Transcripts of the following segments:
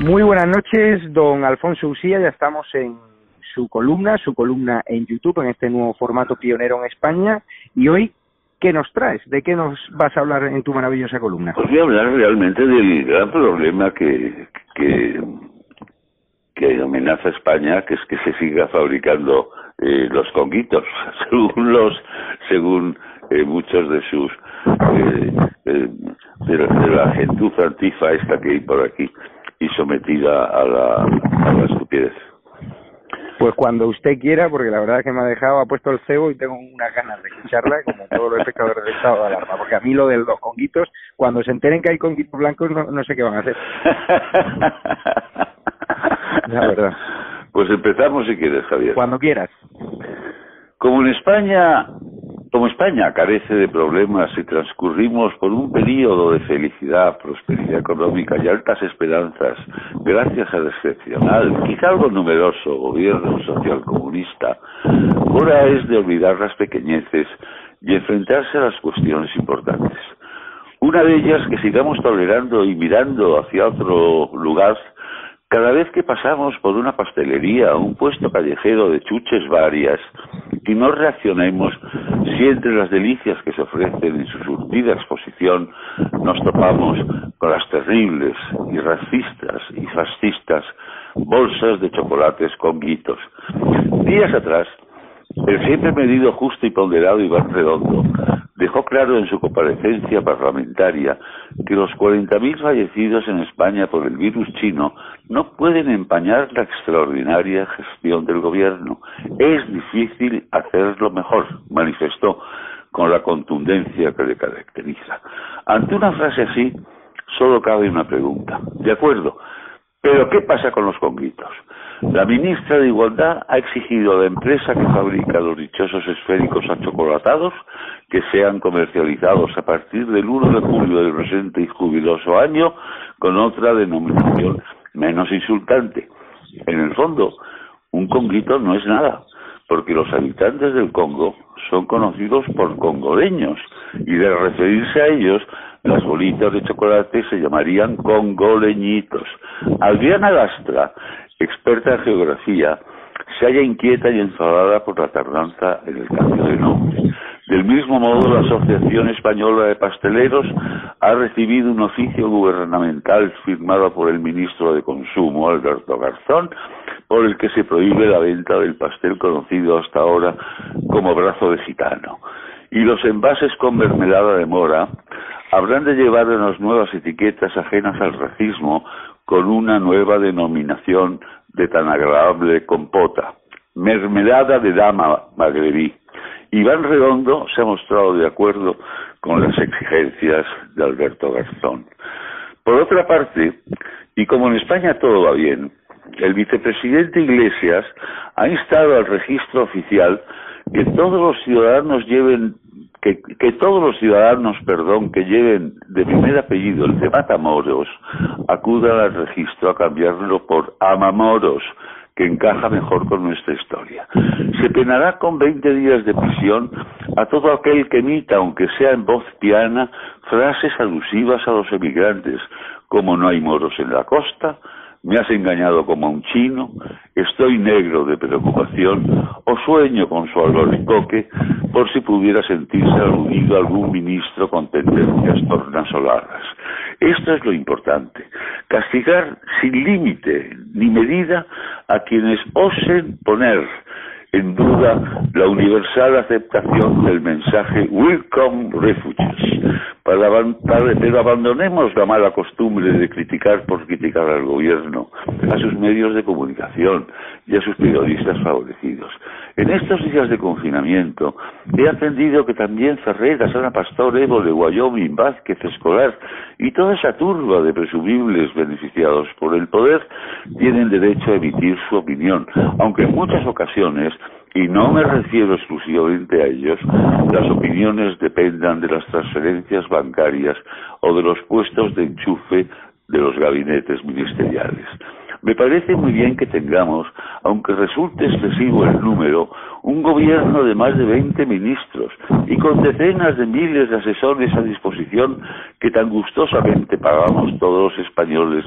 Muy buenas noches, don Alfonso Usía. Ya estamos en su columna, su columna en YouTube, en este nuevo formato pionero en España. Y hoy, ¿qué nos traes? ¿De qué nos vas a hablar en tu maravillosa columna? Pues voy a hablar realmente del gran problema que, que, amenaza España, que es que se siga fabricando eh, los conguitos, según los, según eh, muchos de sus eh, eh, de, de la gentuza antifa esta que hay por aquí y sometida a la, a la estupidez. Pues cuando usted quiera, porque la verdad es que me ha dejado, ha puesto el cebo y tengo unas ganas de escucharla, como todos los espectadores del estado de alarma, porque a mí lo de los conguitos, cuando se enteren que hay conguitos blancos, no, no sé qué van a hacer. la verdad. Pues empezamos si quieres, Javier. Cuando quieras. Como en España como España carece de problemas y transcurrimos por un periodo de felicidad, prosperidad económica y altas esperanzas, gracias al excepcional, quizá algo numeroso gobierno social comunista, hora es de olvidar las pequeñeces y enfrentarse a las cuestiones importantes. Una de ellas que sigamos tolerando y mirando hacia otro lugar cada vez que pasamos por una pastelería o un puesto callejero de chuches varias y no reaccionemos si entre las delicias que se ofrecen en su surtida exposición nos topamos con las terribles y racistas y fascistas bolsas de chocolates con guitos. Días atrás, el siempre medido justo y ponderado Iván Redondo dejó claro en su comparecencia parlamentaria que los 40.000 fallecidos en España por el virus chino no pueden empañar la extraordinaria gestión del gobierno. Es difícil hacerlo mejor, manifestó, con la contundencia que le caracteriza. Ante una frase así, solo cabe una pregunta. De acuerdo, pero ¿qué pasa con los conguitos? La ministra de Igualdad ha exigido a la empresa que fabrica los dichosos esféricos achocolatados que sean comercializados a partir del 1 de julio del presente y jubiloso año con otra denominación menos insultante. En el fondo, un conguito no es nada, porque los habitantes del Congo son conocidos por congoleños y de referirse a ellos las bolitas de chocolate se llamarían congoleñitos. Adriana Lastra, experta en geografía, se halla inquieta y enfadada por la tardanza en el cambio de nombre. Del mismo modo, la Asociación Española de Pasteleros ha recibido un oficio gubernamental firmado por el ministro de Consumo, Alberto Garzón, por el que se prohíbe la venta del pastel conocido hasta ahora como brazo de gitano. Y los envases con mermelada de mora habrán de llevar unas nuevas etiquetas ajenas al racismo con una nueva denominación de tan agradable compota, mermelada de dama magrebí. Iván Redondo se ha mostrado de acuerdo con las exigencias de Alberto Garzón. Por otra parte, y como en España todo va bien, el vicepresidente Iglesias ha instado al registro oficial que todos los ciudadanos lleven que, todos los ciudadanos, perdón, que lleven de primer apellido el de Matamoros, acudan al registro a cambiarlo por Amamoros, que encaja mejor con nuestra historia. Se penará con 20 días de prisión a todo aquel que emita, aunque sea en voz piana, frases alusivas a los emigrantes, como no hay moros en la costa, me has engañado como un chino, estoy negro de preocupación o sueño con su albaricoque por si pudiera sentirse aludido algún ministro con tendencias tornasoladas. Esto es lo importante, castigar sin límite ni medida a quienes osen poner en duda la universal aceptación del mensaje Welcome Refugees. pero abandonemos la mala costumbre de criticar por criticar al gobierno, a sus medios de comunicación y a sus periodistas favorecidos. En estos días de confinamiento he aprendido que también Ferreira, Sana Pastor, Evo de Wyoming, Vázquez, Escolar y toda esa turba de presumibles beneficiados por el poder tienen derecho a emitir su opinión, aunque en muchas ocasiones y no me refiero exclusivamente a ellos, las opiniones dependan de las transferencias bancarias o de los puestos de enchufe de los gabinetes ministeriales. Me parece muy bien que tengamos, aunque resulte excesivo el número, un gobierno de más de 20 ministros y con decenas de miles de asesores a disposición que tan gustosamente pagamos todos los españoles,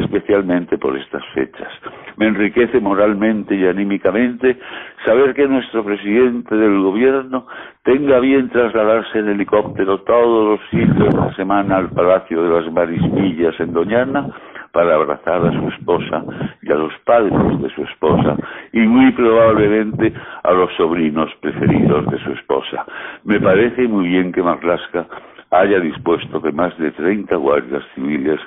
especialmente por estas fechas. Me enriquece moralmente y anímicamente saber que nuestro presidente del gobierno tenga bien trasladarse en helicóptero todos los siglos de la semana al Palacio de las Marismillas en Doñana para abrazar a su esposa y a los padres de su esposa y muy probablemente a los sobrinos preferidos de su esposa. Me parece muy bien que Marlaska haya dispuesto que más de 30 guardias civiles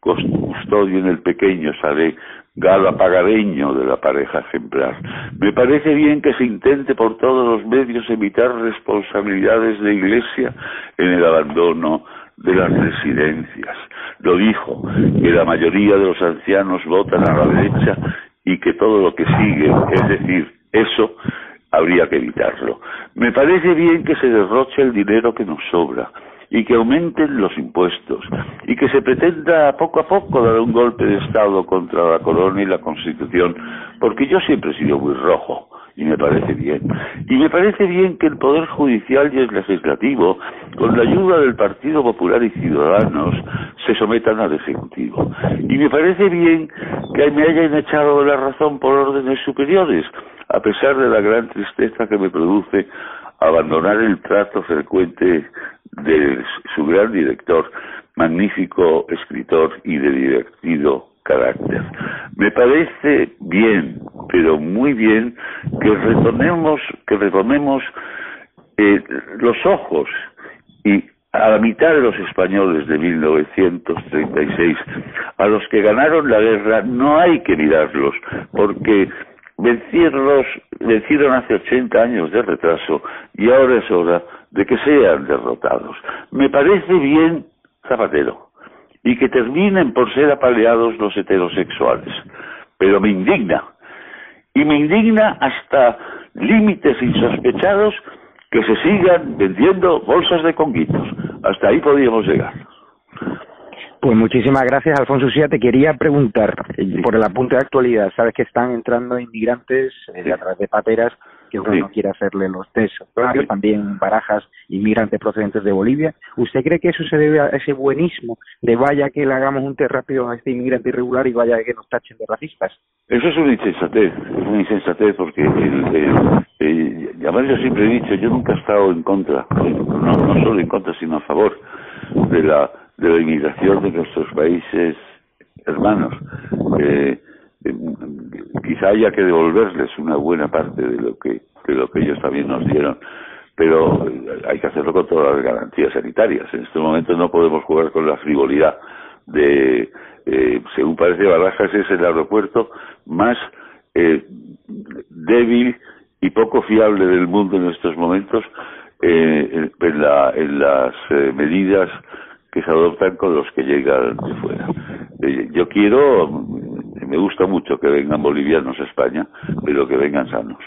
custodien el pequeño Saré galapagareño de la pareja ejemplar. Me parece bien que se intente por todos los medios evitar responsabilidades de Iglesia en el abandono de las residencias. Lo dijo, que la mayoría de los ancianos votan a la derecha y que todo lo que sigue, es decir, eso, habría que evitarlo. Me parece bien que se derroche el dinero que nos sobra y que aumenten los impuestos y que se pretenda poco a poco dar un golpe de Estado contra la corona y la Constitución, porque yo siempre he sido muy rojo y me parece bien. Y me parece bien que el Poder Judicial y el Legislativo, con la ayuda del Partido Popular y Ciudadanos, se sometan al Ejecutivo. Y me parece bien que me hayan echado la razón por órdenes superiores, a pesar de la gran tristeza que me produce abandonar el trato frecuente de su gran director, magnífico escritor y de divertido carácter. Me parece bien, pero muy bien, que retomemos, que retomemos eh, los ojos y a la mitad de los españoles de 1936, a los que ganaron la guerra, no hay que mirarlos, porque vencieron, vencieron hace 80 años de retraso y ahora es hora de que sean derrotados. Me parece bien Zapatero y que terminen por ser apaleados los heterosexuales, pero me indigna y me indigna hasta límites insospechados que se sigan vendiendo bolsas de conguitos. Hasta ahí podríamos llegar. Pues muchísimas gracias, Alfonso Sía. Te quería preguntar por el apunte de actualidad. Sabes que están entrando inmigrantes eh, a través de pateras que uno no quiere hacerle los test también barajas inmigrantes procedentes de Bolivia. ¿Usted cree que eso se debe a ese buenismo de vaya que le hagamos un test rápido a este inmigrante irregular y vaya que nos tachen de racistas? Eso es una insensatez, es una insensatez porque el, el, yo siempre he dicho, yo nunca he estado en contra, no, no solo en contra, sino a favor de la de la inmigración de nuestros países hermanos. Eh, quizá haya que devolverles una buena parte de lo que de lo que ellos también nos dieron pero hay que hacerlo con todas las garantías sanitarias en este momento no podemos jugar con la frivolidad de eh, según parece Barajas es el aeropuerto más eh, débil y poco fiable del mundo en estos momentos eh, en, la, en las eh, medidas que se adoptan con los que llegan de fuera. Eh, yo quiero, me gusta mucho que vengan bolivianos a España, pero que vengan sanos.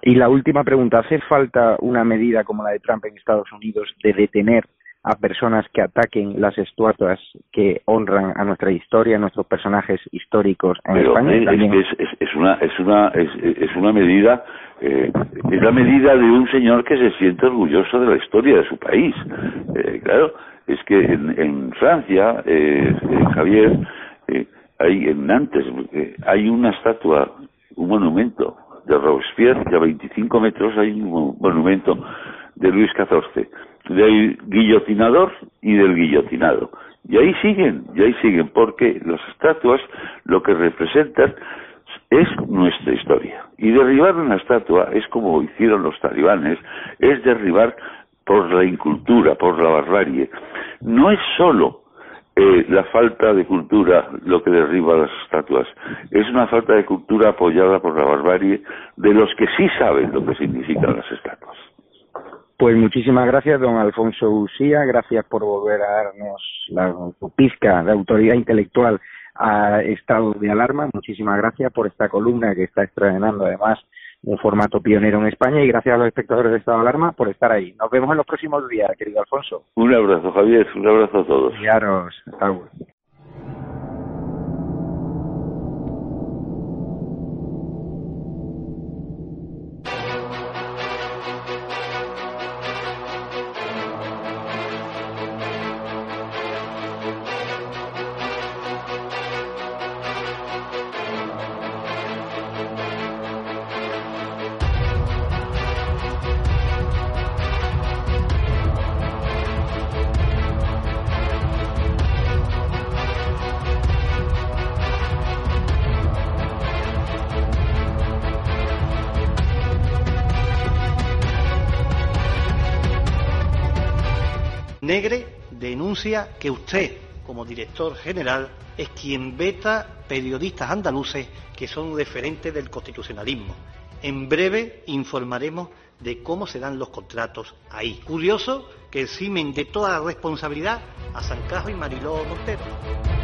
Y la última pregunta, ¿hace falta una medida como la de Trump en Estados Unidos de detener a personas que ataquen las estatuas que honran a nuestra historia, a nuestros personajes históricos en España? Es, es, es, una es una es, una medida eh, es la medida de un señor que se siente orgulloso de la historia de su país. Eh, claro, es que en, Francia, eh, Javier, hay en Nantes, hay una estatua, un monumento de Robespierre, y a 25 metros hay un monumento de Luis XIV, del guillotinador y del guillotinado. Y ahí siguen, y ahí siguen, porque las estatuas lo que representan es nuestra historia. Y derribar una estatua es como hicieron los talibanes, es derribar por la incultura, por la barbarie. No es solo eh, la falta de cultura lo que derriba las estatuas, es una falta de cultura apoyada por la barbarie de los que sí saben lo que significan las estatuas. Pues muchísimas gracias, don Alfonso Usía, gracias por volver a darnos la pizca de autoridad intelectual a estado de alarma. Muchísimas gracias por esta columna que está estrenando además un formato pionero en España y gracias a los espectadores de Estado de Alarma por estar ahí. Nos vemos en los próximos días, querido Alfonso. Un abrazo, Javier, un abrazo a todos. Claro, hasta Negre denuncia que usted, como director general, es quien veta periodistas andaluces que son referentes del constitucionalismo. En breve informaremos de cómo se dan los contratos ahí. Curioso que eximen de toda responsabilidad a San Carlos y Mariló Montero.